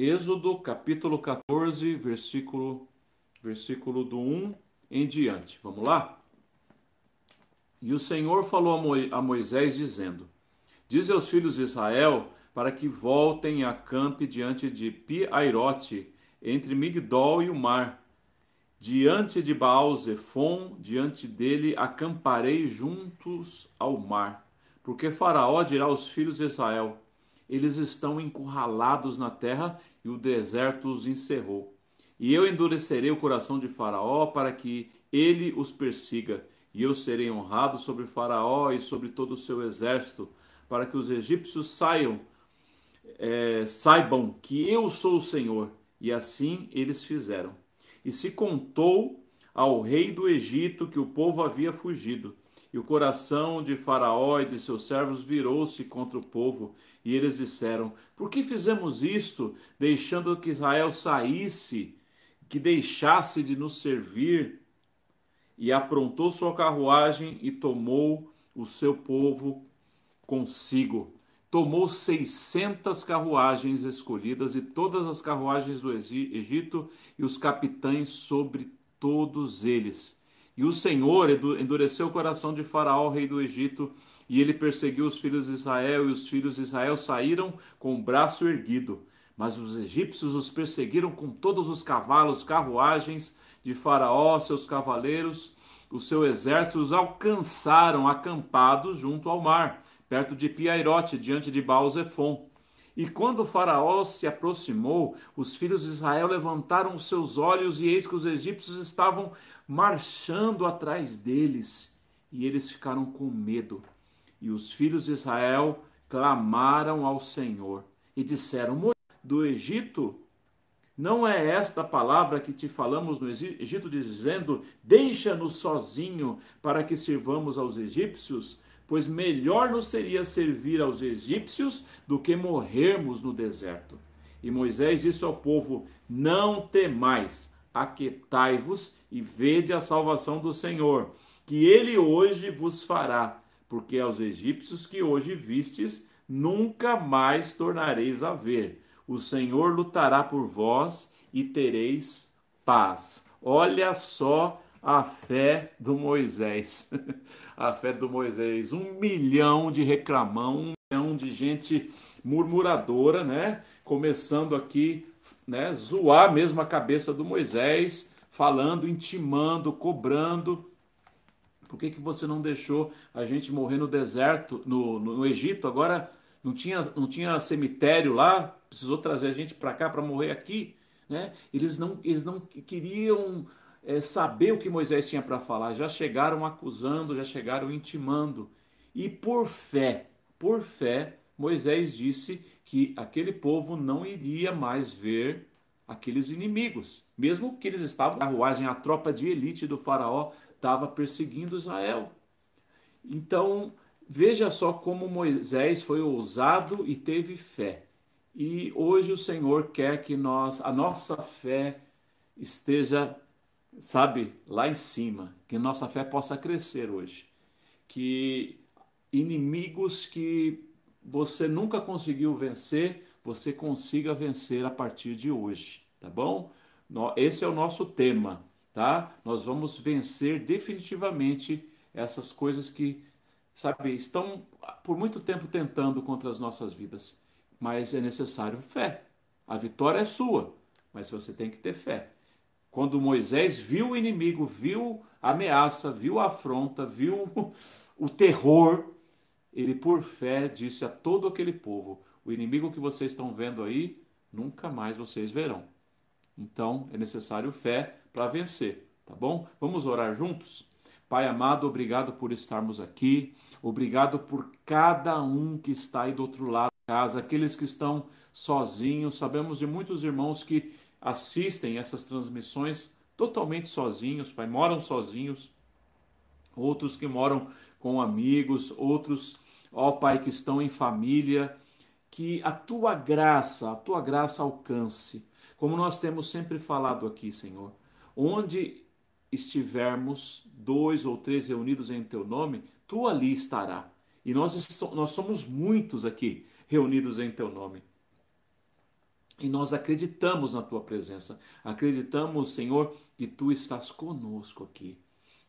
Êxodo capítulo 14, versículo, versículo do 1 em diante. Vamos lá? E o Senhor falou a Moisés, dizendo: Diz aos filhos de Israel para que voltem a campe diante de Pi-Airote, entre Migdol e o mar. Diante de Baal-Zephon, diante dele acamparei juntos ao mar. Porque Faraó dirá aos filhos de Israel: eles estão encurralados na terra e o deserto os encerrou. E eu endurecerei o coração de Faraó para que ele os persiga, e eu serei honrado sobre Faraó e sobre todo o seu exército, para que os egípcios saiam, é, saibam que eu sou o Senhor. E assim eles fizeram. E se contou ao rei do Egito que o povo havia fugido. E o coração de Faraó e de seus servos virou-se contra o povo, e eles disseram: Por que fizemos isto, deixando que Israel saísse, que deixasse de nos servir? E aprontou sua carruagem e tomou o seu povo consigo. Tomou seiscentas carruagens escolhidas e todas as carruagens do Egito e os capitães sobre todos eles. E o Senhor endureceu o coração de Faraó, rei do Egito, e ele perseguiu os filhos de Israel, e os filhos de Israel saíram com o braço erguido. Mas os egípcios os perseguiram com todos os cavalos, carruagens de Faraó, seus cavaleiros, o seu exército os alcançaram acampados junto ao mar, perto de Piairote, diante de Baal-Zephon. E quando faraó se aproximou, os filhos de Israel levantaram os seus olhos e eis que os egípcios estavam marchando atrás deles, e eles ficaram com medo. E os filhos de Israel clamaram ao Senhor e disseram: Do Egito, não é esta palavra que te falamos no Egito, dizendo: Deixa-nos sozinho para que sirvamos aos egípcios? Pois melhor nos seria servir aos egípcios do que morrermos no deserto. E Moisés disse ao povo: Não temais, aquetai-vos e vede a salvação do Senhor, que ele hoje vos fará porque aos egípcios que hoje vistes, nunca mais tornareis a ver. O Senhor lutará por vós e tereis paz. Olha só a fé do Moisés. a fé do Moisés. Um milhão de reclamão, um milhão de gente murmuradora, né? Começando aqui, né? Zoar mesmo a cabeça do Moisés, falando, intimando, cobrando. Por que, que você não deixou a gente morrer no deserto, no, no, no Egito? Agora não tinha, não tinha cemitério lá, precisou trazer a gente para cá para morrer aqui. Né? Eles, não, eles não queriam é, saber o que Moisés tinha para falar, já chegaram acusando, já chegaram intimando. E por fé, por fé, Moisés disse que aquele povo não iria mais ver aqueles inimigos, mesmo que eles estavam na carruagem, a tropa de elite do faraó estava perseguindo Israel. Então, veja só como Moisés foi ousado e teve fé. E hoje o Senhor quer que nós, a nossa fé esteja, sabe, lá em cima, que nossa fé possa crescer hoje. Que inimigos que você nunca conseguiu vencer, você consiga vencer a partir de hoje, tá bom? Esse é o nosso tema tá? Nós vamos vencer definitivamente essas coisas que, sabe, estão por muito tempo tentando contra as nossas vidas. Mas é necessário fé. A vitória é sua, mas você tem que ter fé. Quando Moisés viu o inimigo, viu a ameaça, viu a afronta, viu o terror, ele por fé disse a todo aquele povo: o inimigo que vocês estão vendo aí, nunca mais vocês verão. Então é necessário fé para vencer, tá bom? Vamos orar juntos? Pai amado, obrigado por estarmos aqui, obrigado por cada um que está aí do outro lado da casa, aqueles que estão sozinhos. Sabemos de muitos irmãos que assistem essas transmissões totalmente sozinhos, Pai, moram sozinhos, outros que moram com amigos, outros, ó Pai, que estão em família. Que a tua graça, a tua graça alcance como nós temos sempre falado aqui, Senhor, onde estivermos dois ou três reunidos em teu nome, tu ali estará. E nós, nós somos muitos aqui reunidos em teu nome. E nós acreditamos na tua presença. Acreditamos, Senhor, que tu estás conosco aqui.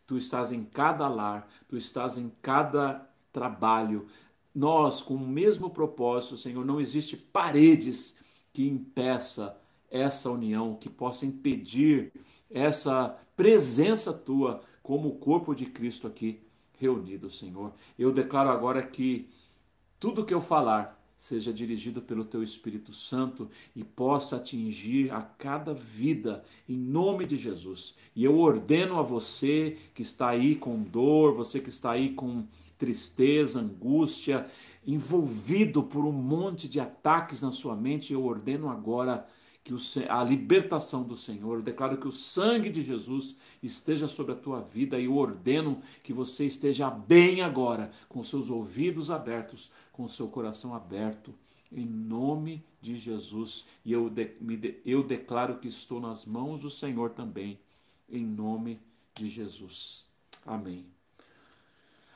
Tu estás em cada lar, tu estás em cada trabalho. Nós, com o mesmo propósito, Senhor, não existe paredes que impeça essa união, que possa impedir essa presença tua como o corpo de Cristo aqui reunido, Senhor. Eu declaro agora que tudo que eu falar seja dirigido pelo teu Espírito Santo e possa atingir a cada vida em nome de Jesus. E eu ordeno a você que está aí com dor, você que está aí com tristeza, angústia, envolvido por um monte de ataques na sua mente, eu ordeno agora que a libertação do Senhor, eu declaro que o sangue de Jesus esteja sobre a tua vida e eu ordeno que você esteja bem agora, com seus ouvidos abertos, com seu coração aberto, em nome de Jesus. E eu, de, me, eu declaro que estou nas mãos do Senhor também, em nome de Jesus. Amém.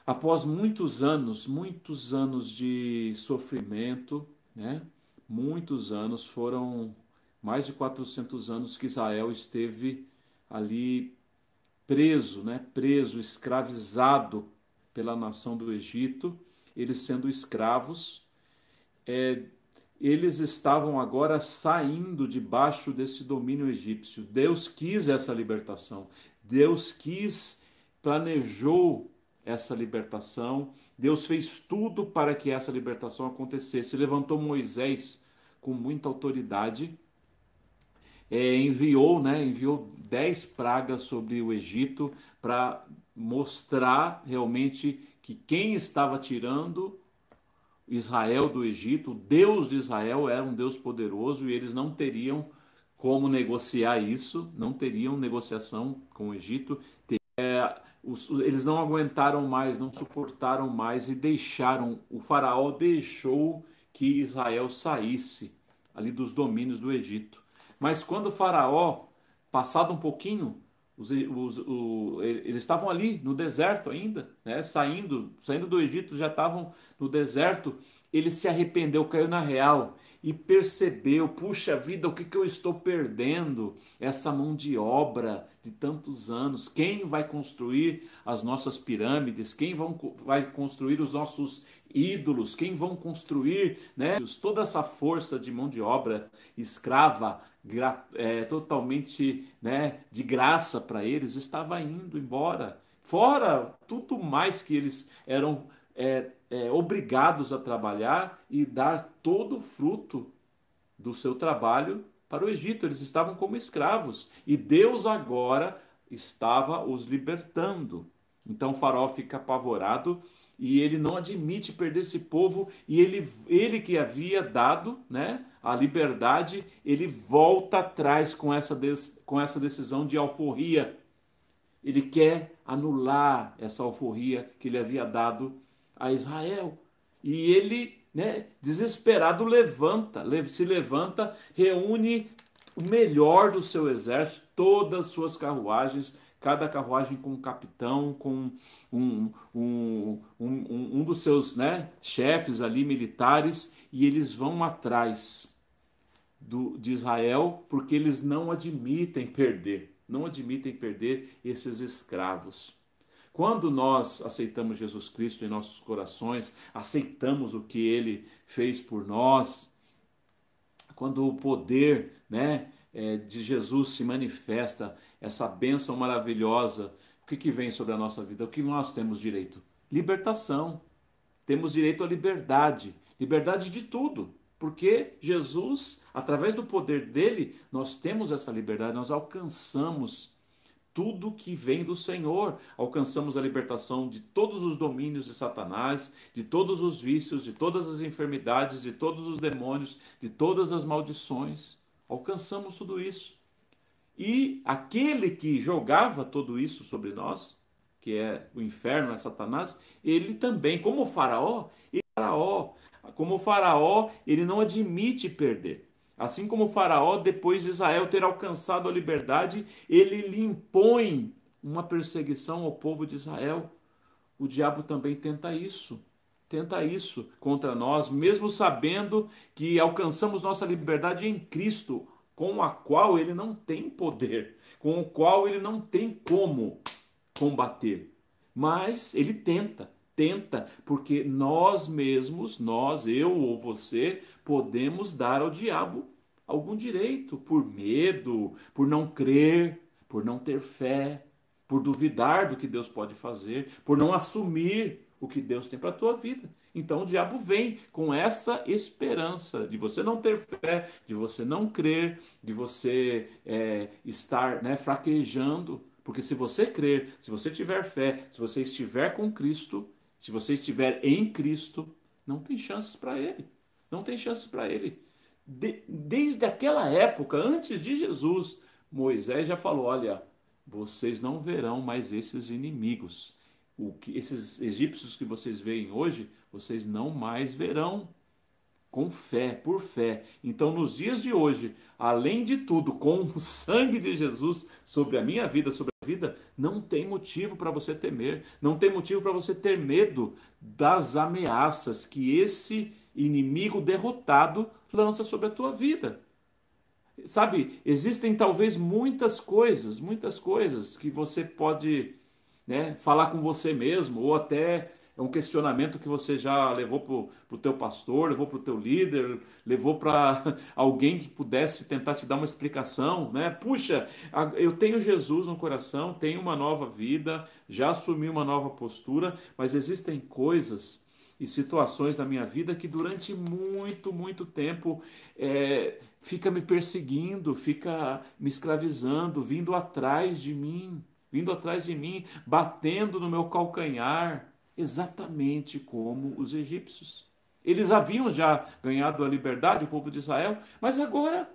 Após muitos anos, muitos anos de sofrimento, né? Muitos anos foram mais de 400 anos que Israel esteve ali preso, né? preso, escravizado pela nação do Egito, eles sendo escravos, é, eles estavam agora saindo debaixo desse domínio egípcio. Deus quis essa libertação, Deus quis, planejou essa libertação, Deus fez tudo para que essa libertação acontecesse. Levantou Moisés com muita autoridade é, enviou, né, enviou dez pragas sobre o Egito para mostrar realmente que quem estava tirando Israel do Egito, o Deus de Israel era um Deus poderoso e eles não teriam como negociar isso, não teriam negociação com o Egito. É, os, eles não aguentaram mais, não suportaram mais e deixaram, o faraó deixou que Israel saísse ali dos domínios do Egito. Mas quando o Faraó, passado um pouquinho, os, os, o, eles estavam ali no deserto ainda, né? saindo, saindo do Egito, já estavam no deserto. Ele se arrependeu, caiu na real e percebeu: puxa vida, o que, que eu estou perdendo? Essa mão de obra de tantos anos. Quem vai construir as nossas pirâmides? Quem vão, vai construir os nossos ídolos? Quem vão construir né, toda essa força de mão de obra escrava? é, totalmente né, de graça para eles, estava indo embora. Fora tudo mais que eles eram é, é, obrigados a trabalhar e dar todo o fruto do seu trabalho para o Egito. Eles estavam como escravos e Deus agora estava os libertando. Então faraó fica apavorado e ele não admite perder esse povo e ele, ele que havia dado né, a liberdade, ele volta atrás com essa, com essa decisão de alforria. Ele quer anular essa alforria que ele havia dado a Israel. E ele, né, desesperado, levanta, se levanta, reúne o melhor do seu exército, todas as suas carruagens, cada carruagem com um capitão, com um, um, um, um, dos seus né, chefes ali militares, e eles vão atrás do, de Israel porque eles não admitem perder, não admitem perder esses escravos. Quando nós aceitamos Jesus Cristo em nossos corações, aceitamos o que ele fez por nós, quando o poder né, é, de Jesus se manifesta, essa bênção maravilhosa, o que, que vem sobre a nossa vida? O que nós temos direito? Libertação. Temos direito à liberdade. Liberdade de tudo. Porque Jesus, através do poder dele, nós temos essa liberdade, nós alcançamos tudo que vem do Senhor. Alcançamos a libertação de todos os domínios de Satanás, de todos os vícios, de todas as enfermidades, de todos os demônios, de todas as maldições. Alcançamos tudo isso. E aquele que jogava tudo isso sobre nós, que é o inferno, é Satanás, ele também, como o faraó, ele, faraó, como o faraó, ele não admite perder. Assim como faraó, depois de Israel ter alcançado a liberdade, ele lhe impõe uma perseguição ao povo de Israel. O diabo também tenta isso tenta isso contra nós, mesmo sabendo que alcançamos nossa liberdade em Cristo, com a qual ele não tem poder, com o qual ele não tem como combater. Mas ele tenta, tenta, porque nós mesmos, nós, eu ou você, podemos dar ao diabo algum direito por medo, por não crer, por não ter fé, por duvidar do que Deus pode fazer, por não assumir o que Deus tem para a tua vida. Então o diabo vem com essa esperança de você não ter fé, de você não crer, de você é, estar né, fraquejando. Porque se você crer, se você tiver fé, se você estiver com Cristo, se você estiver em Cristo, não tem chances para ele. Não tem chances para ele. De, desde aquela época, antes de Jesus, Moisés já falou: olha, vocês não verão mais esses inimigos. O que esses egípcios que vocês veem hoje, vocês não mais verão. Com fé, por fé. Então, nos dias de hoje, além de tudo, com o sangue de Jesus sobre a minha vida, sobre vida, não tem motivo para você temer, não tem motivo para você ter medo das ameaças que esse inimigo derrotado lança sobre a tua vida. Sabe, existem talvez muitas coisas, muitas coisas que você pode né, falar com você mesmo, ou até é um questionamento que você já levou para o teu pastor, levou para o teu líder, levou para alguém que pudesse tentar te dar uma explicação, né? Puxa, eu tenho Jesus no coração, tenho uma nova vida, já assumi uma nova postura, mas existem coisas e situações da minha vida que durante muito, muito tempo é, fica me perseguindo, fica me escravizando, vindo atrás de mim, vindo atrás de mim, batendo no meu calcanhar, exatamente como os egípcios. Eles haviam já ganhado a liberdade, o povo de Israel, mas agora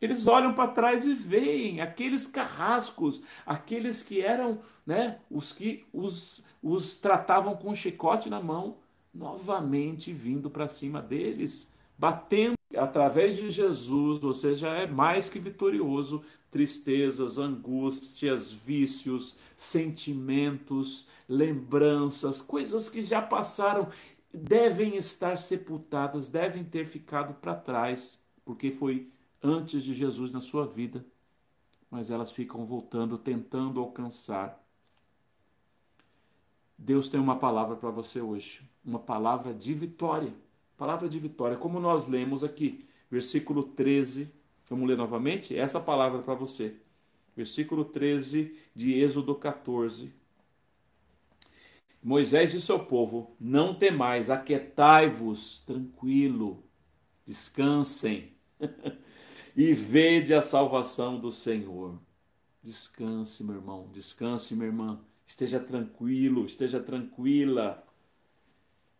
eles olham para trás e veem aqueles carrascos, aqueles que eram, né, os que os, os tratavam com um chicote na mão, novamente vindo para cima deles, batendo. Através de Jesus, você já é mais que vitorioso. Tristezas, angústias, vícios, sentimentos, lembranças, coisas que já passaram, devem estar sepultadas, devem ter ficado para trás, porque foi antes de Jesus na sua vida. Mas elas ficam voltando, tentando alcançar. Deus tem uma palavra para você hoje uma palavra de vitória. Palavra de vitória, como nós lemos aqui, versículo 13. Vamos ler novamente? Essa palavra para você. Versículo 13 de Êxodo 14. Moisés disse ao povo: Não temais, aquietai-vos, tranquilo, descansem, e vede a salvação do Senhor. Descanse, meu irmão, descanse, minha irmã. Esteja tranquilo, esteja tranquila.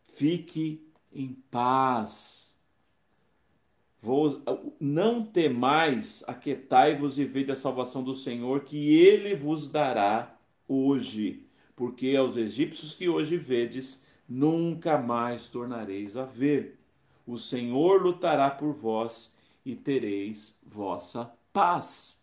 Fique em paz. Vou, não temais, aquietai-vos e vede a salvação do Senhor, que ele vos dará hoje. Porque aos egípcios que hoje vedes, nunca mais tornareis a ver. O Senhor lutará por vós e tereis vossa paz.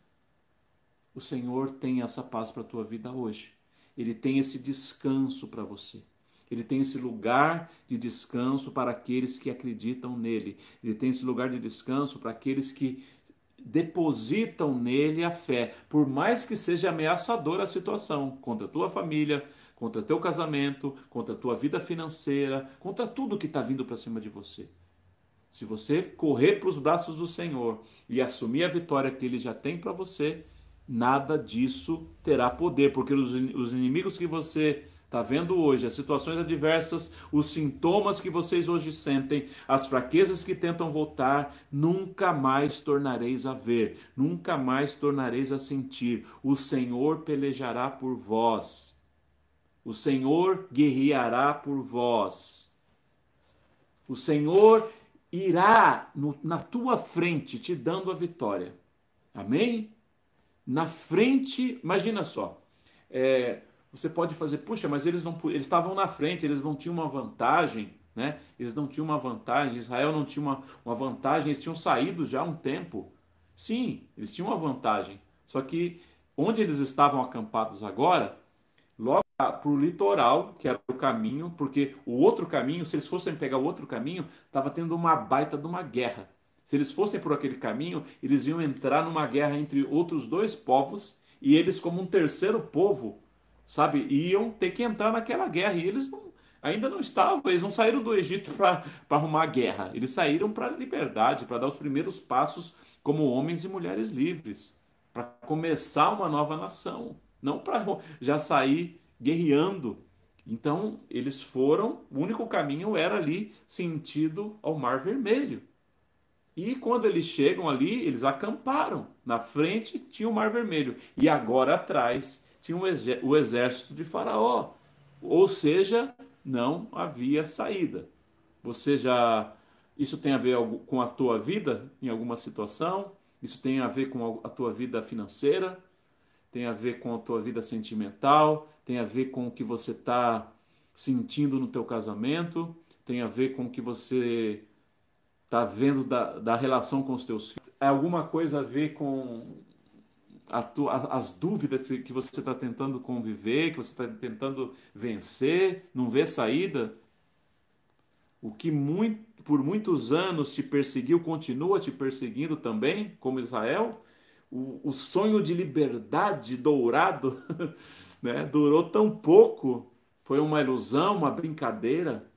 O Senhor tem essa paz para a tua vida hoje. Ele tem esse descanso para você. Ele tem esse lugar de descanso para aqueles que acreditam nele. Ele tem esse lugar de descanso para aqueles que depositam nele a fé, por mais que seja ameaçadora a situação contra a tua família, contra teu casamento, contra a tua vida financeira, contra tudo que está vindo para cima de você. Se você correr para os braços do Senhor e assumir a vitória que Ele já tem para você, nada disso terá poder, porque os, os inimigos que você Está vendo hoje as situações adversas, os sintomas que vocês hoje sentem, as fraquezas que tentam voltar, nunca mais tornareis a ver, nunca mais tornareis a sentir. O Senhor pelejará por vós. O Senhor guerreará por vós. O Senhor irá no, na tua frente te dando a vitória. Amém? Na frente, imagina só. É, você pode fazer, puxa, mas eles não eles estavam na frente, eles não tinham uma vantagem, né? Eles não tinham uma vantagem, Israel não tinha uma, uma vantagem, eles tinham saído já há um tempo. Sim, eles tinham uma vantagem. Só que onde eles estavam acampados agora, logo para o litoral, que era o caminho, porque o outro caminho, se eles fossem pegar o outro caminho, estava tendo uma baita de uma guerra. Se eles fossem por aquele caminho, eles iam entrar numa guerra entre outros dois povos e eles, como um terceiro povo, sabe, iam ter que entrar naquela guerra. E eles não, ainda não estavam, eles não saíram do Egito para arrumar guerra. Eles saíram para a liberdade, para dar os primeiros passos como homens e mulheres livres, para começar uma nova nação, não para já sair guerreando. Então, eles foram, o único caminho era ali sentido ao Mar Vermelho. E quando eles chegam ali, eles acamparam. Na frente tinha o Mar Vermelho e agora atrás tinha o exército de Faraó. Ou seja, não havia saída. Você já isso tem a ver com a tua vida em alguma situação? Isso tem a ver com a tua vida financeira? Tem a ver com a tua vida sentimental? tem a ver com o que você está sentindo no teu casamento, tem a ver com o que você está vendo da, da relação com os teus filhos. É alguma coisa a ver com a tua, as dúvidas que você está tentando conviver, que você está tentando vencer, não vê saída? O que muito, por muitos anos te perseguiu, continua te perseguindo também, como Israel? O, o sonho de liberdade dourado né? Durou tão pouco, foi uma ilusão, uma brincadeira.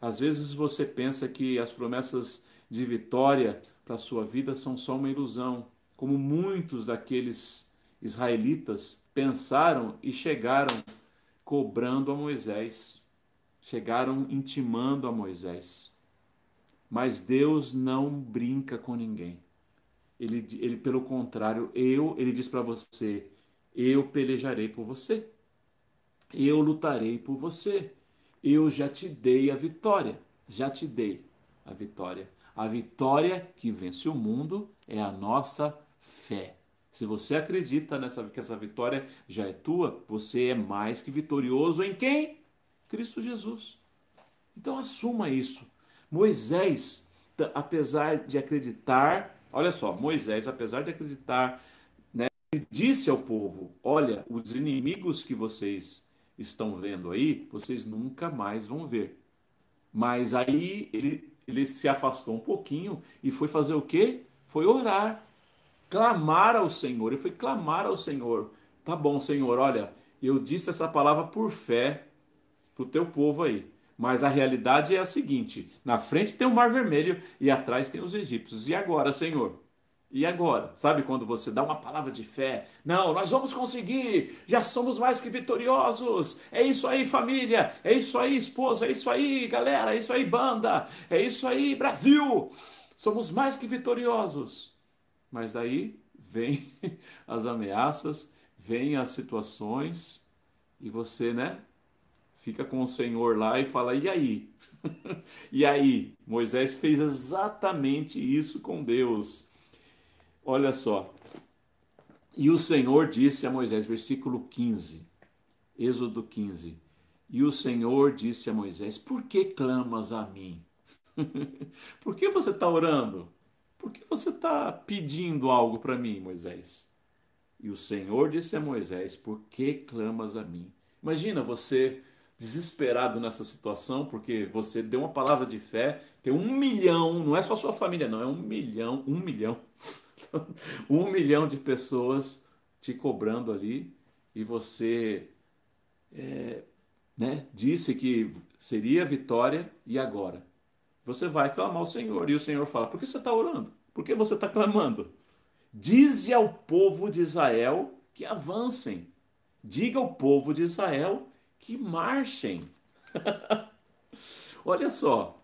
Às vezes você pensa que as promessas de vitória para a sua vida são só uma ilusão, como muitos daqueles israelitas pensaram e chegaram cobrando a Moisés, chegaram intimando a Moisés. Mas Deus não brinca com ninguém. Ele, ele pelo contrário, eu, ele diz para você, eu pelejarei por você. Eu lutarei por você. Eu já te dei a vitória. Já te dei a vitória. A vitória que vence o mundo é a nossa fé. Se você acredita nessa que essa vitória já é tua, você é mais que vitorioso em quem? Cristo Jesus. Então assuma isso. Moisés, apesar de acreditar, olha só, Moisés, apesar de acreditar disse ao povo: Olha, os inimigos que vocês estão vendo aí, vocês nunca mais vão ver. Mas aí ele, ele se afastou um pouquinho e foi fazer o quê? Foi orar, clamar ao Senhor. Ele foi clamar ao Senhor. Tá bom, Senhor, olha, eu disse essa palavra por fé para o teu povo aí. Mas a realidade é a seguinte: na frente tem o Mar Vermelho e atrás tem os egípcios. E agora, Senhor? E agora? Sabe quando você dá uma palavra de fé? Não, nós vamos conseguir, já somos mais que vitoriosos. É isso aí, família. É isso aí, esposa. É isso aí, galera. É isso aí, banda. É isso aí, Brasil. Somos mais que vitoriosos. Mas daí vem as ameaças, vem as situações e você, né? Fica com o Senhor lá e fala: e aí? e aí? Moisés fez exatamente isso com Deus. Olha só. E o Senhor disse a Moisés, versículo 15, Êxodo 15. E o Senhor disse a Moisés: Por que clamas a mim? Por que você está orando? Por que você está pedindo algo para mim, Moisés? E o Senhor disse a Moisés: Por que clamas a mim? Imagina você desesperado nessa situação, porque você deu uma palavra de fé, tem um milhão, não é só sua família, não, é um milhão, um milhão um milhão de pessoas te cobrando ali e você é, né, disse que seria vitória e agora? Você vai clamar ao Senhor e o Senhor fala: Por que você está orando? Por que você está clamando? Dize ao povo de Israel que avancem. Diga ao povo de Israel que marchem. Olha só,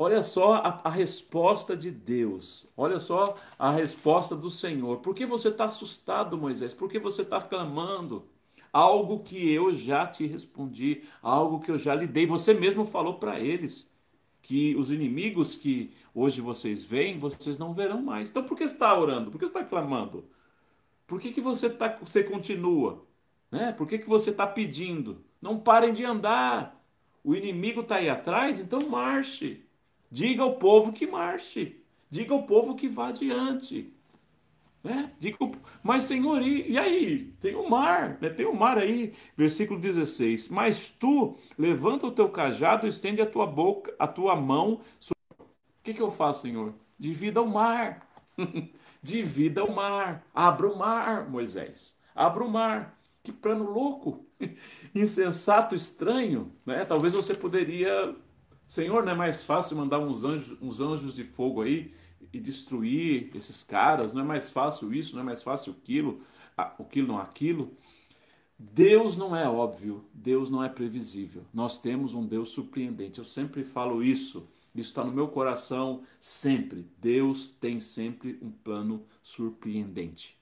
Olha só a, a, resposta de Deus. Olha só a resposta do Senhor. Por que você está assustado, Moisés? Por que você está clamando? Algo que eu já te respondi, algo que eu já lhe dei. Você mesmo falou para eles que os inimigos que hoje vocês veem, vocês não verão mais. Então por que está orando? Por que está clamando? Por que, que você, tá, você continua? Né? Por que, que você está pedindo? Não parem de andar. O inimigo está aí atrás, então marche. Diga ao povo que marche. Diga ao povo que vá adiante. Né? Digo, mas Senhor, e, e aí? Tem o mar, né? tem o mar aí. Versículo 16. Mas tu levanta o teu cajado, estende a tua boca, a tua mão. O que, que eu faço, Senhor? Divida o mar. Divida o mar. Abra o mar, Moisés. Abra o mar. Que plano louco, insensato, estranho, né? Talvez você poderia, Senhor, não é mais fácil mandar uns anjos, uns anjos de fogo aí e destruir esses caras? Não é mais fácil isso? Não é mais fácil aquilo? Aquilo não aquilo? Deus não é óbvio, Deus não é previsível. Nós temos um Deus surpreendente. Eu sempre falo isso. Isso está no meu coração sempre. Deus tem sempre um plano surpreendente.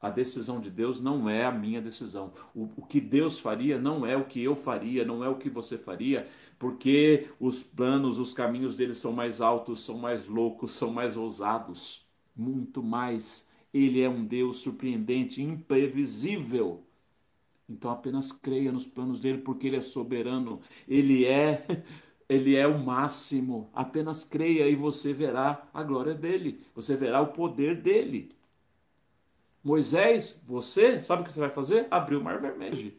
A decisão de Deus não é a minha decisão. O, o, que Deus faria não é o que eu faria, não é o que você faria, porque os planos, os caminhos dele são mais altos, são mais loucos, são mais ousados. Muito mais. Ele é um Deus surpreendente, imprevisível. Então apenas creia nos planos dele, porque ele é soberano. Ele é. Ele é o máximo. Apenas creia e você verá a glória dele. Você verá o poder dele. Moisés, você, sabe o que você vai fazer? Abrir o mar vermelho.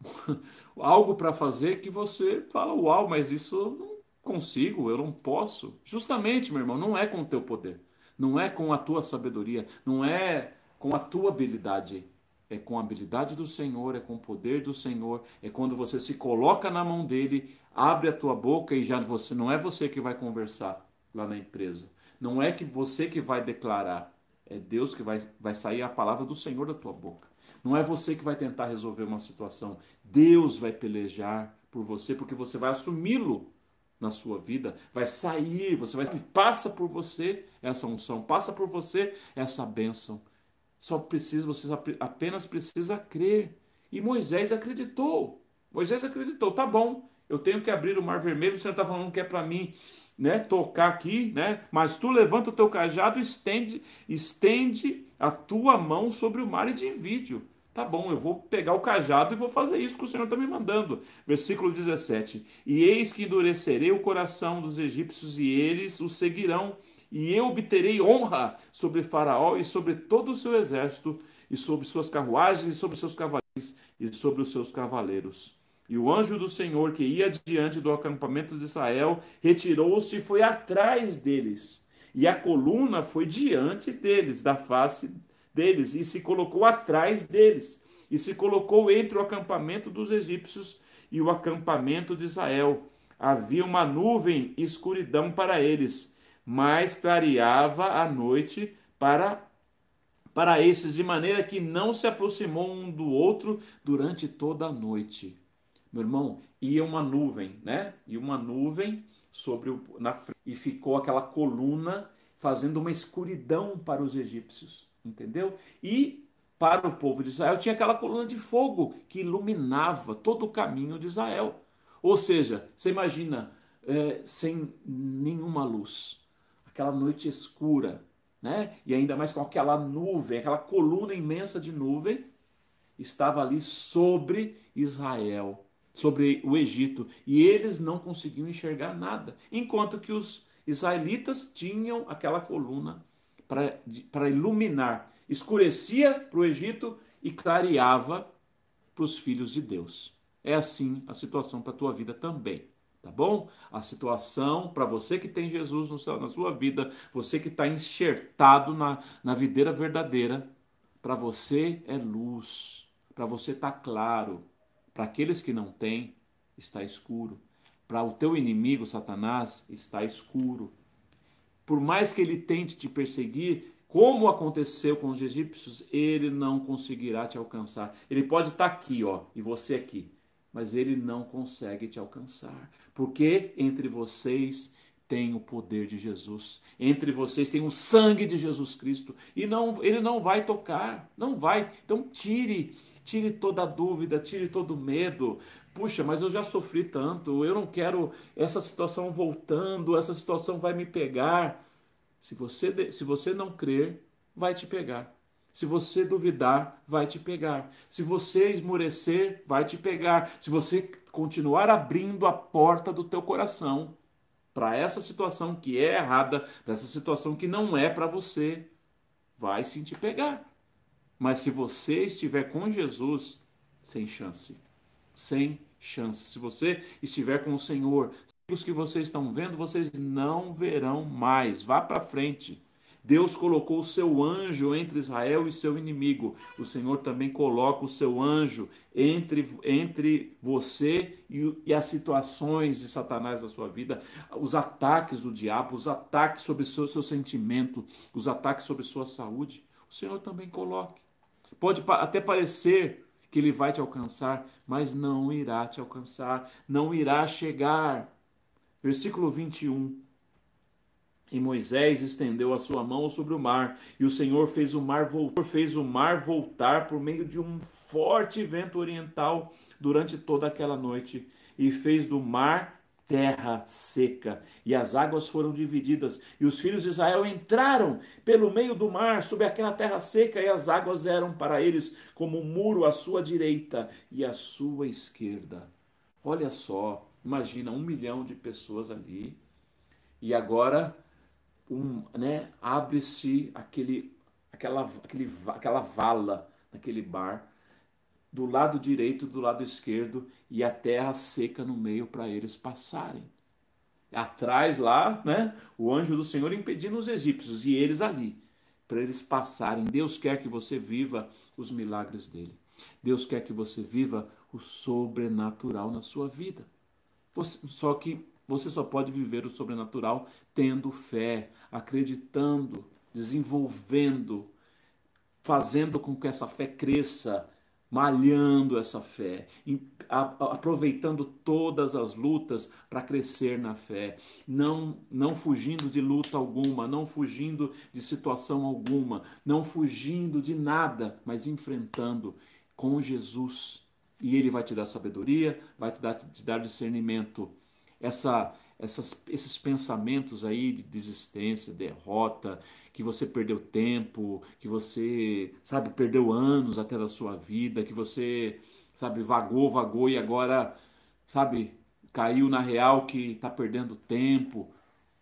Algo para fazer que você fala, uau, mas isso eu não consigo, eu não posso. Justamente, meu irmão, não é com o teu poder, não é com a tua sabedoria, não é com a tua habilidade. É com a habilidade do Senhor, é com o poder do Senhor, é quando você se coloca na mão dele, abre a tua boca e já você não é você que vai conversar lá na empresa. Não é que você que vai declarar, é Deus que vai, vai sair a palavra do Senhor da tua boca. Não é você que vai tentar resolver uma situação. Deus vai pelejar por você, porque você vai assumi-lo na sua vida, vai sair, você vai passa por você essa unção, passa por você essa bênção. Só precisa, você apenas precisa crer. E Moisés acreditou. Moisés acreditou, tá bom, eu tenho que abrir o mar vermelho, você está falando que é para mim né, tocar aqui, né? Mas tu levanta o teu cajado, estende, estende a tua mão sobre o mar e divide-o. Tá bom, eu vou pegar o cajado e vou fazer isso que o Senhor está me mandando. Versículo 17: E eis que endurecerei o coração dos egípcios e eles o seguirão, e eu obterei honra sobre Faraó e sobre todo o seu exército, e sobre suas carruagens, e sobre seus cavaleiros, e sobre os seus cavaleiros. E o anjo do Senhor que ia diante do acampamento de Israel retirou-se e foi atrás deles. E a coluna foi diante deles, da face deles, e se colocou atrás deles, e se colocou entre o acampamento dos egípcios e o acampamento de Israel. Havia uma nuvem escuridão para eles, mas clareava a noite para para esses de maneira que não se aproximou um do outro durante toda a noite meu irmão, ia uma nuvem, né? E uma nuvem sobre o, na e ficou aquela coluna fazendo uma escuridão para os egípcios, entendeu? E para o povo de Israel tinha aquela coluna de fogo que iluminava todo o caminho de Israel. Ou seja, você imagina é, sem nenhuma luz, aquela noite escura, né? E ainda mais com aquela nuvem, aquela coluna imensa de nuvem estava ali sobre Israel sobre o Egito e eles não conseguiam enxergar nada, enquanto que os israelitas tinham aquela coluna para iluminar, escurecia para o Egito e clareava para os filhos de Deus. É assim a situação para a tua vida também. Tá bom? A situação para você que tem Jesus no céu, na sua vida, você que está enxertado na, na videira verdadeira, para você é luz, para você está claro, para aqueles que não têm, está escuro. Para o teu inimigo, Satanás, está escuro. Por mais que ele tente te perseguir, como aconteceu com os egípcios, ele não conseguirá te alcançar. Ele pode estar aqui, ó, e você aqui, mas ele não consegue te alcançar, porque entre vocês tem o poder de Jesus. Entre vocês tem o sangue de Jesus Cristo e não ele não vai tocar, não vai. Então tire Tire toda a dúvida, tire todo o medo. Puxa, mas eu já sofri tanto, eu não quero essa situação voltando, essa situação vai me pegar. Se você, se você não crer, vai te pegar. Se você duvidar, vai te pegar. Se você esmorecer, vai te pegar. Se você continuar abrindo a porta do teu coração para essa situação que é errada, para essa situação que não é para você, vai sentir pegar. Mas se você estiver com Jesus, sem chance. Sem chance. Se você estiver com o Senhor, os que vocês estão vendo, vocês não verão mais. Vá para frente. Deus colocou o seu anjo entre Israel e seu inimigo. O Senhor também coloca o seu anjo entre, entre você e, e as situações de Satanás da sua vida, os ataques do diabo, os ataques sobre o seu, seu sentimento, os ataques sobre sua saúde. O Senhor também coloque. Pode até parecer que ele vai te alcançar, mas não irá te alcançar, não irá chegar. Versículo 21. E Moisés estendeu a sua mão sobre o mar, e o Senhor fez o mar voltar, fez o mar voltar por meio de um forte vento oriental durante toda aquela noite, e fez do mar terra seca, e as águas foram divididas, e os filhos de Israel entraram pelo meio do mar sobre aquela terra seca, e as águas eram para eles como um muro à sua direita e à sua esquerda. Olha só, imagina um milhão de pessoas ali, e agora um, né, abre-se aquele, aquela, aquele, aquela vala naquele bar, do lado direito do lado esquerdo, e a terra seca no meio para eles passarem. Atrás lá, né, o anjo do Senhor impedindo os egípcios, e eles ali, para eles passarem. Deus quer que você viva os milagres dele. Deus quer que você viva o sobrenatural na sua vida. Você, só que você só pode viver o sobrenatural tendo fé, acreditando, desenvolvendo, fazendo com que essa fé cresça, malhando essa fé, aproveitando todas as lutas para crescer na fé, não não fugindo de luta alguma, não fugindo de situação alguma, não fugindo de nada, mas enfrentando com Jesus. E ele vai te dar sabedoria, vai te dar, te dar discernimento essa, essas, esses pensamentos aí de desistência, derrota, que você perdeu tempo, que você, sabe, perdeu anos até da sua vida, que você, sabe, vagou, vagou e agora, sabe, caiu na real que está perdendo tempo.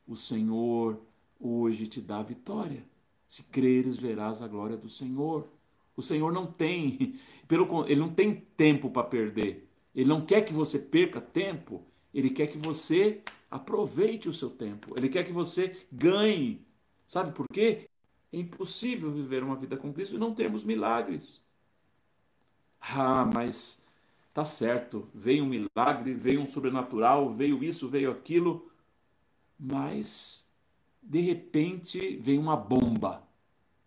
O Senhor hoje te dá vitória. Se creres, verás a glória do Senhor. O Senhor não tem, pelo ele não tem tempo para perder. Ele não quer que você perca tempo. Ele quer que você aproveite o seu tempo. Ele quer que você ganhe. Sabe por quê? É impossível viver uma vida com Cristo e não termos milagres. Ah, mas tá certo. Veio um milagre, veio um sobrenatural, veio isso, veio aquilo. Mas de repente vem uma bomba.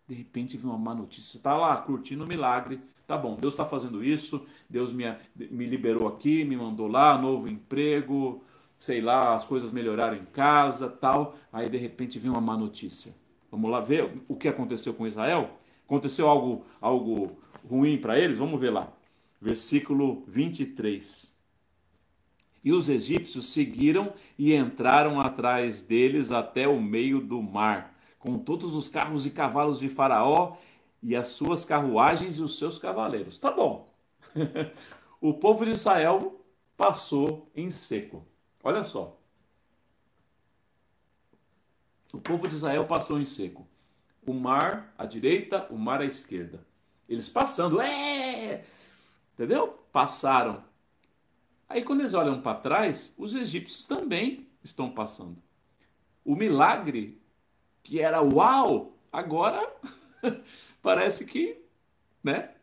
De repente vem uma má notícia. Você está lá curtindo o milagre, Tá bom, Deus está fazendo isso, Deus me, me liberou aqui, me mandou lá, novo emprego, sei lá, as coisas melhoraram em casa, tal. Aí de repente vem uma má notícia. Vamos lá ver o que aconteceu com Israel? Aconteceu algo, algo ruim para eles? Vamos ver lá. Versículo 23. E os egípcios seguiram e entraram atrás deles até o meio do mar, com todos os carros e cavalos de Faraó e as suas carruagens e os seus cavaleiros. Tá bom. o povo de Israel passou em seco. Olha só. O povo de Israel passou em seco. O mar à direita, o mar à esquerda. Eles passando, é! Entendeu? Passaram. Aí quando eles olham para trás, os egípcios também estão passando. O milagre que era uau, agora parece que, né,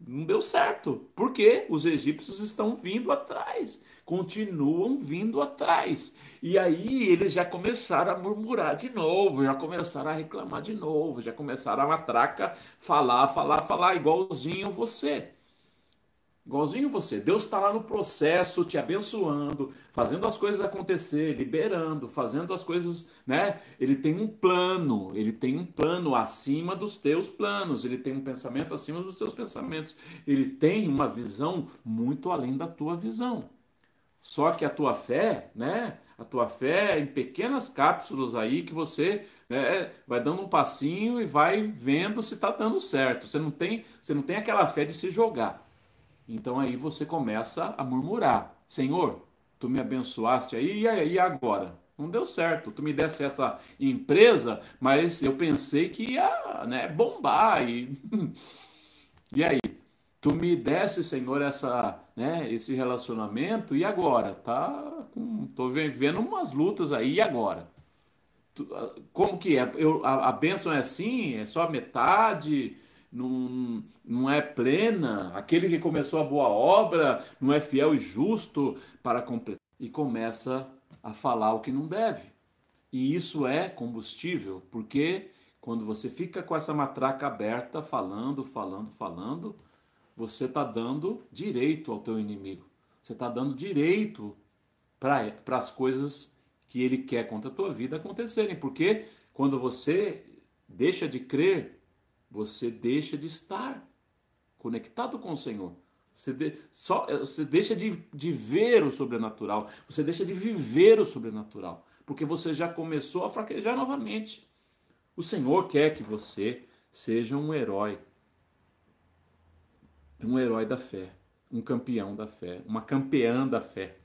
não deu certo. Porque os egípcios estão vindo atrás, continuam vindo atrás. E aí eles já começaram a murmurar de novo, já começaram a reclamar de novo, já começaram a matraca falar, falar, falar, igualzinho você. Igualzinho você. Deus está lá no processo, te abençoando, fazendo as coisas acontecer, liberando, fazendo as coisas, né? Ele tem um plano, ele tem um plano acima dos teus planos, ele tem um pensamento acima dos teus pensamentos, ele tem uma visão muito além da tua visão. Só que a tua fé, né? A tua fé é em pequenas cápsulas aí que você né, vai dando um passinho e vai vendo se está dando certo. Você não tem, você não tem aquela fé de se jogar. Então aí você começa a murmurar: Senhor, tu me abençoaste aí, e aí agora? Não deu certo. Tu me desse essa empresa, mas eu pensei que ia né, bombar. E, e aí? Tu me desse, Senhor, essa, né, esse relacionamento, e agora? Tá com, tô vivendo umas lutas aí, e agora? Tu, como que é? Eu, a, a bênção é assim? É só metade? Não, não é plena? Aquele que começou a boa obra não é fiel e justo para completar? E começa a falar o que não deve. E isso é combustível, porque quando você fica com essa matraca aberta, falando, falando, falando, você está dando direito ao teu inimigo. Você está dando direito para as coisas que ele quer contra a tua vida acontecerem. Porque quando você deixa de crer, você deixa de estar conectado com o Senhor. Você, de, só, você deixa de, de ver o sobrenatural. Você deixa de viver o sobrenatural. Porque você já começou a fraquejar novamente. O Senhor quer que você seja um herói um herói da fé, um campeão da fé, uma campeã da fé.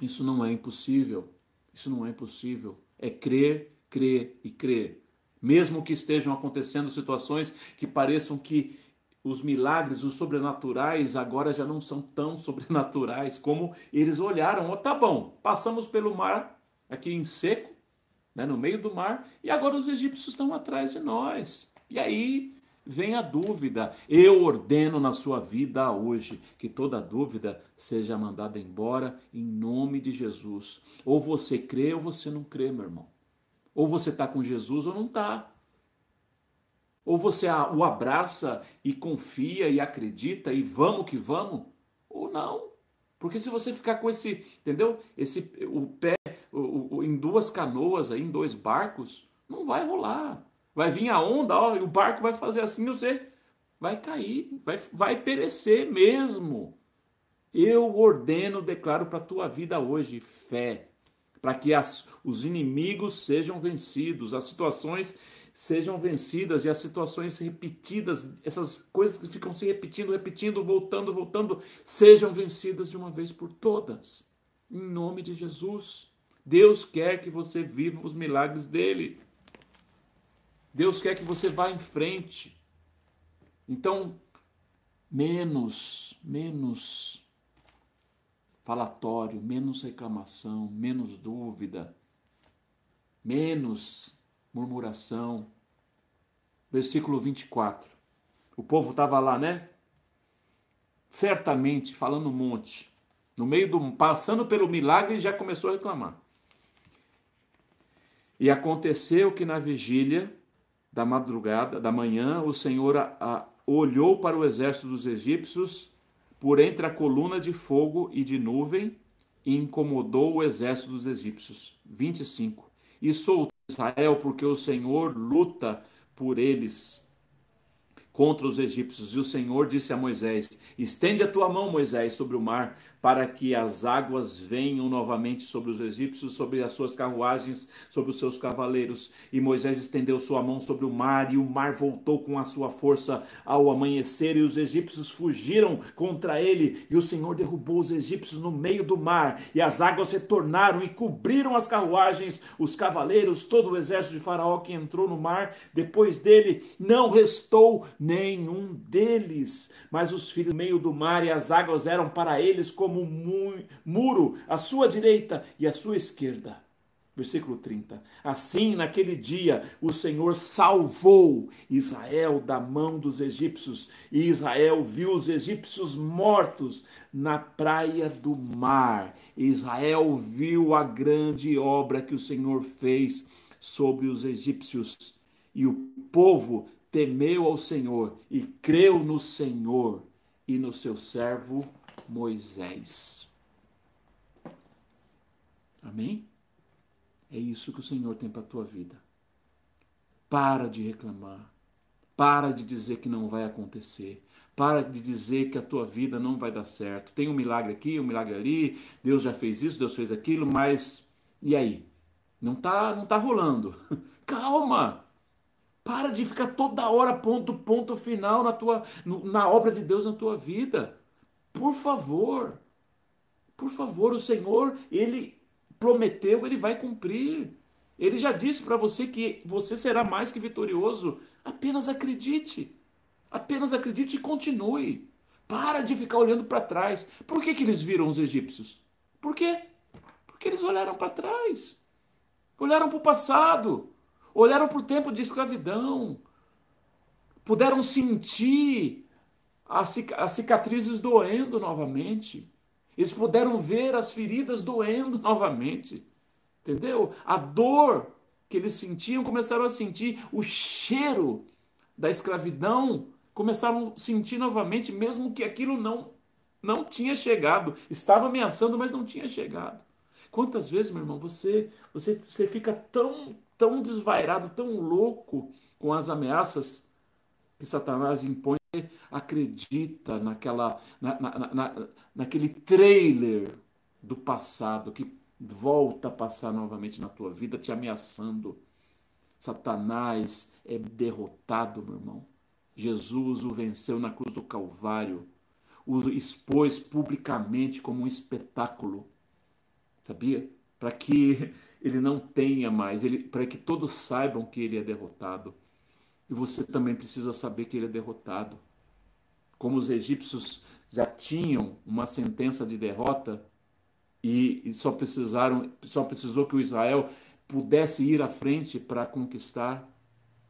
Isso não é impossível. Isso não é impossível. É crer, crer e crer. Mesmo que estejam acontecendo situações que pareçam que os milagres, os sobrenaturais, agora já não são tão sobrenaturais como eles olharam. Oh, tá bom, passamos pelo mar aqui em seco, né, no meio do mar, e agora os egípcios estão atrás de nós. E aí vem a dúvida. Eu ordeno na sua vida hoje que toda dúvida seja mandada embora em nome de Jesus. Ou você crê ou você não crê, meu irmão. Ou você está com Jesus ou não está. Ou você o abraça e confia e acredita e vamos que vamos, ou não. Porque se você ficar com esse, entendeu? Esse o pé o, o, em duas canoas aí, em dois barcos, não vai rolar. Vai vir a onda, ó, e o barco vai fazer assim, você vai cair, vai, vai perecer mesmo. Eu ordeno, declaro para a tua vida hoje fé, para que as, os inimigos sejam vencidos, as situações sejam vencidas e as situações repetidas, essas coisas que ficam se repetindo, repetindo, voltando, voltando, sejam vencidas de uma vez por todas. Em nome de Jesus. Deus quer que você viva os milagres dele. Deus quer que você vá em frente. Então, menos, menos falatório, menos reclamação, menos dúvida, menos murmuração. Versículo 24. O povo estava lá, né? Certamente falando um monte. No meio do passando pelo milagre já começou a reclamar. E aconteceu que na vigília da madrugada, da manhã, o Senhor a, a, olhou para o exército dos egípcios por entre a coluna de fogo e de nuvem e incomodou o exército dos egípcios. 25. E soltou Israel porque o Senhor luta por eles contra os egípcios. E o Senhor disse a Moisés: Estende a tua mão, Moisés, sobre o mar, para que as águas venham novamente sobre os egípcios, sobre as suas carruagens, sobre os seus cavaleiros. E Moisés estendeu sua mão sobre o mar, e o mar voltou com a sua força. Ao amanhecer, e os egípcios fugiram contra ele, e o Senhor derrubou os egípcios no meio do mar, e as águas retornaram e cobriram as carruagens, os cavaleiros, todo o exército de Faraó que entrou no mar depois dele, não restou nenhum deles, mas os filhos no meio do mar, e as águas eram para eles como como um muro à sua direita e à sua esquerda. Versículo 30. Assim, naquele dia, o Senhor salvou Israel da mão dos egípcios, e Israel viu os egípcios mortos na praia do mar. Israel viu a grande obra que o Senhor fez sobre os egípcios, e o povo temeu ao Senhor e creu no Senhor e no seu servo Moisés. Amém? É isso que o Senhor tem para a tua vida. Para de reclamar. Para de dizer que não vai acontecer. Para de dizer que a tua vida não vai dar certo. Tem um milagre aqui, um milagre ali. Deus já fez isso, Deus fez aquilo, mas e aí? Não tá, não tá rolando. Calma. Para de ficar toda hora ponto ponto final na tua na obra de Deus na tua vida. Por favor, por favor, o Senhor, ele prometeu, ele vai cumprir. Ele já disse para você que você será mais que vitorioso. Apenas acredite. Apenas acredite e continue. Para de ficar olhando para trás. Por que, que eles viram os egípcios? Por quê? Porque eles olharam para trás. Olharam para o passado. Olharam para o tempo de escravidão. Puderam sentir as cicatrizes doendo novamente. Eles puderam ver as feridas doendo novamente. Entendeu? A dor que eles sentiam, começaram a sentir o cheiro da escravidão, começaram a sentir novamente, mesmo que aquilo não não tinha chegado, estava ameaçando, mas não tinha chegado. Quantas vezes, meu irmão, você você, você fica tão tão desvairado, tão louco com as ameaças que Satanás impõe, acredita naquela na, na, na, naquele trailer do passado que volta a passar novamente na tua vida, te ameaçando. Satanás é derrotado, meu irmão. Jesus o venceu na cruz do Calvário, o expôs publicamente como um espetáculo, sabia? Para que ele não tenha mais, para que todos saibam que ele é derrotado. E você também precisa saber que ele é derrotado. Como os egípcios já tinham uma sentença de derrota, e, só precisaram, só precisou que o Israel pudesse ir à frente para conquistar,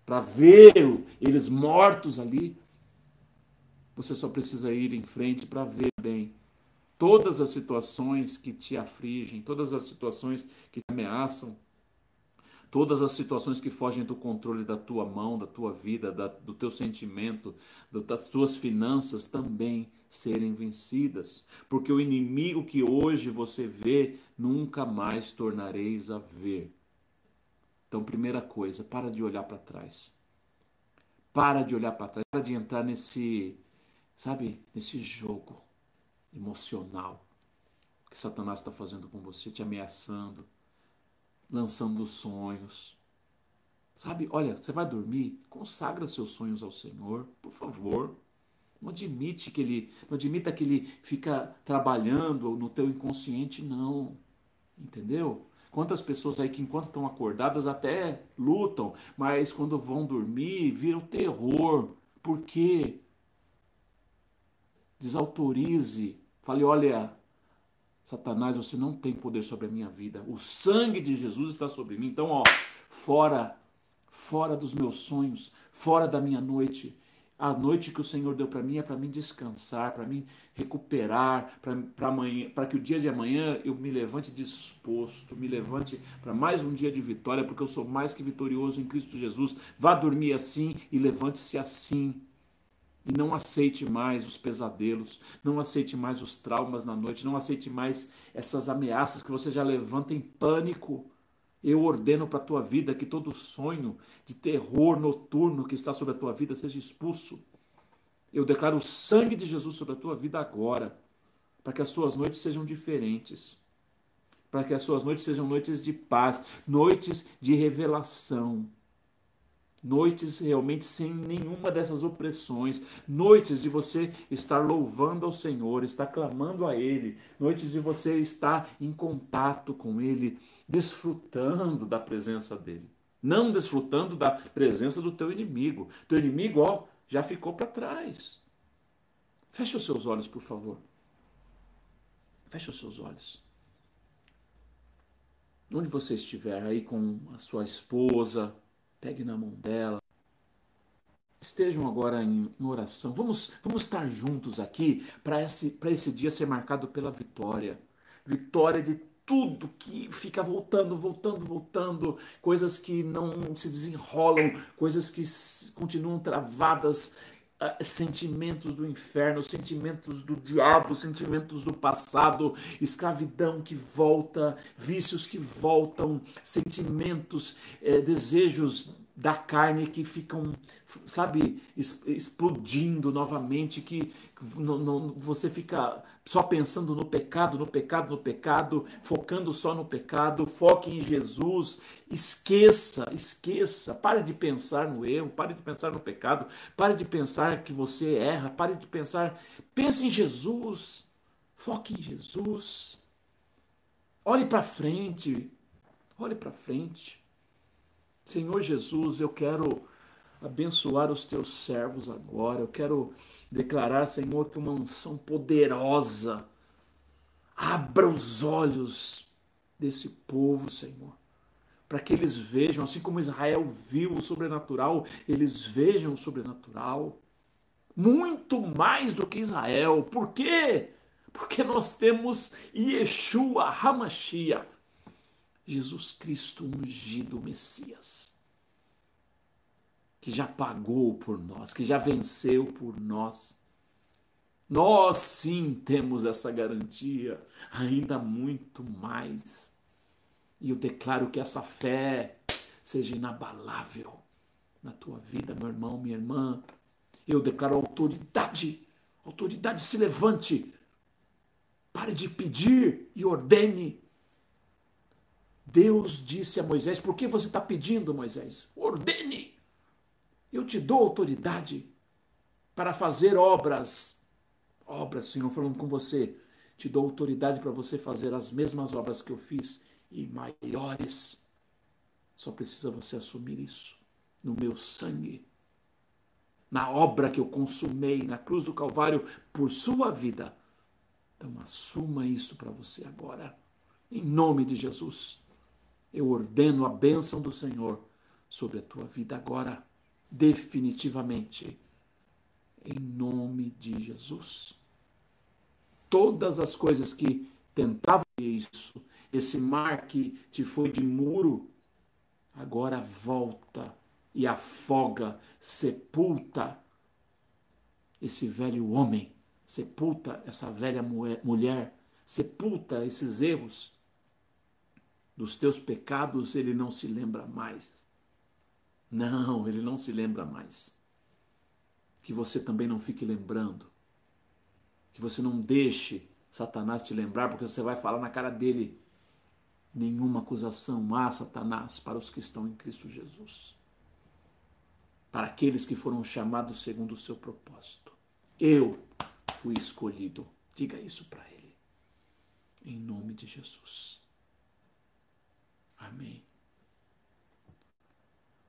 para ver eles mortos ali. Você só precisa ir em frente para ver bem todas as situações que te afligem, todas as situações que te ameaçam, todas as situações que fogem do controle da tua mão, da tua vida, da, do teu sentimento, das tuas finanças também serem vencidas. Porque o inimigo que hoje você vê, nunca mais tornareis a ver. Então, primeira coisa, para de olhar para trás. Para de olhar para trás, para de entrar nesse, sabe, nesse jogo emocional que Satanás está fazendo com você, te ameaçando lançando sonhos. Sabe, olha, você vai dormir, consagra seus sonhos ao Senhor, por favor. Não admite que ele, não admita que ele fica trabalhando no teu inconsciente, não. Entendeu? Quantas pessoas aí que enquanto estão acordadas até lutam, mas quando vão dormir viram terror. Por quê? Desautorize. Fale, olha, Satanás, você não tem poder sobre a minha vida. O sangue de Jesus está sobre mim. Então, ó, fora, fora dos meus sonhos, fora da minha noite. A noite que o Senhor deu para mim é para mim descansar, para mim recuperar, para que o dia de amanhã eu me levante disposto, me levante para mais um dia de vitória, porque eu sou mais que vitorioso em Cristo Jesus. Vá dormir assim e levante-se assim. E não aceite mais os pesadelos, não aceite mais os traumas na noite, não aceite mais essas ameaças que você já levanta em pânico. Eu ordeno para a tua vida que todo sonho de terror noturno que está sobre a tua vida seja expulso. Eu declaro o sangue de Jesus sobre a tua vida agora, para que as suas noites sejam diferentes, para que as suas noites sejam noites de paz, noites de revelação Noites realmente sem nenhuma dessas opressões, noites de você estar louvando ao Senhor, estar clamando a Ele, noites de você estar em contato com Ele, desfrutando da presença dEle, não desfrutando da presença do teu inimigo. Teu inimigo, ó, já ficou para trás. Feche os seus olhos, por favor. Feche os seus olhos. Onde você estiver aí com a sua esposa, Pegue na mão dela. Estejam agora em, em oração. Vamos, vamos estar juntos aqui para esse, esse dia ser marcado pela vitória. Vitória de tudo que fica voltando, voltando, voltando, coisas que não se desenrolam, coisas que continuam travadas, uh, sentimentos do inferno, sentimentos do diabo, sentimentos do passado, escravidão que volta, vícios que voltam, sentimentos, uh, desejos da carne que ficam, sabe, explodindo novamente, que não, não, você fica só pensando no pecado, no pecado, no pecado, focando só no pecado, foque em Jesus, esqueça, esqueça, pare de pensar no erro, pare de pensar no pecado, pare de pensar que você erra, pare de pensar, pense em Jesus, foque em Jesus. Olhe para frente. Olhe para frente. Senhor Jesus, eu quero abençoar os teus servos agora. Eu quero declarar, Senhor, que uma unção poderosa abra os olhos desse povo, Senhor, para que eles vejam, assim como Israel viu o sobrenatural, eles vejam o sobrenatural muito mais do que Israel. Por quê? Porque nós temos Yeshua Hamashia, Jesus Cristo ungido Messias, que já pagou por nós, que já venceu por nós. Nós sim temos essa garantia, ainda muito mais. E eu declaro que essa fé seja inabalável na tua vida, meu irmão, minha irmã. Eu declaro autoridade. Autoridade se levante. Pare de pedir e ordene. Deus disse a Moisés: Por que você está pedindo, Moisés? Ordene. Eu te dou autoridade para fazer obras. Obras, Senhor, falando com você. Te dou autoridade para você fazer as mesmas obras que eu fiz e maiores. Só precisa você assumir isso no meu sangue na obra que eu consumei na cruz do Calvário por sua vida. Então assuma isso para você agora. Em nome de Jesus, eu ordeno a bênção do Senhor sobre a tua vida agora, definitivamente. Em nome de Jesus. Todas as coisas que tentavam isso, esse mar que te foi de muro, agora volta e afoga, sepulta esse velho homem, sepulta essa velha mulher, sepulta esses erros. Dos teus pecados ele não se lembra mais. Não, ele não se lembra mais. Que você também não fique lembrando. Que você não deixe Satanás te lembrar, porque você vai falar na cara dele: nenhuma acusação há, Satanás, para os que estão em Cristo Jesus para aqueles que foram chamados segundo o seu propósito. Eu fui escolhido. Diga isso para ele. Em nome de Jesus. Amém.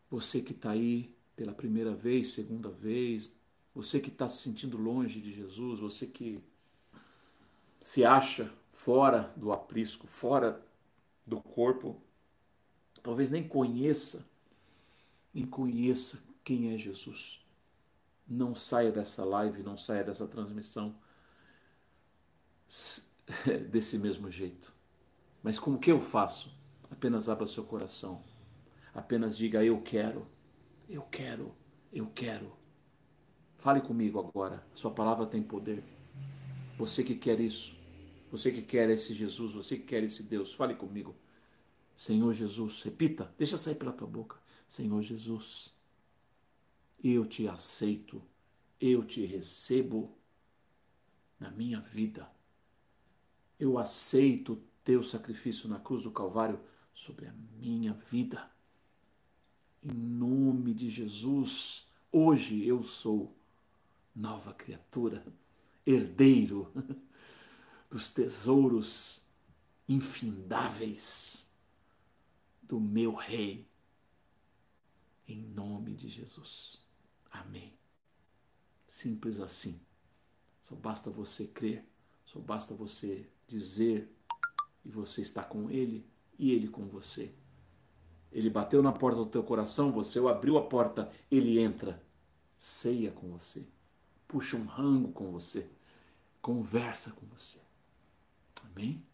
Você que está aí pela primeira vez, segunda vez, você que está se sentindo longe de Jesus, você que se acha fora do aprisco, fora do corpo, talvez nem conheça, nem conheça quem é Jesus. Não saia dessa live, não saia dessa transmissão desse mesmo jeito. Mas como que eu faço? Apenas abra seu coração. Apenas diga eu quero. Eu quero. Eu quero. Fale comigo agora. Sua palavra tem poder. Você que quer isso, você que quer esse Jesus, você que quer esse Deus, fale comigo. Senhor Jesus, repita, deixa sair pela tua boca. Senhor Jesus, eu te aceito, eu te recebo na minha vida. Eu aceito o teu sacrifício na cruz do Calvário sobre a minha vida. Em nome de Jesus, hoje eu sou nova criatura, herdeiro dos tesouros infindáveis do meu Rei. Em nome de Jesus. Amém. Simples assim. Só basta você crer, só basta você dizer e você está com Ele e Ele com você. Ele bateu na porta do teu coração, você abriu a porta, Ele entra, ceia com você, puxa um rango com você, conversa com você. Amém?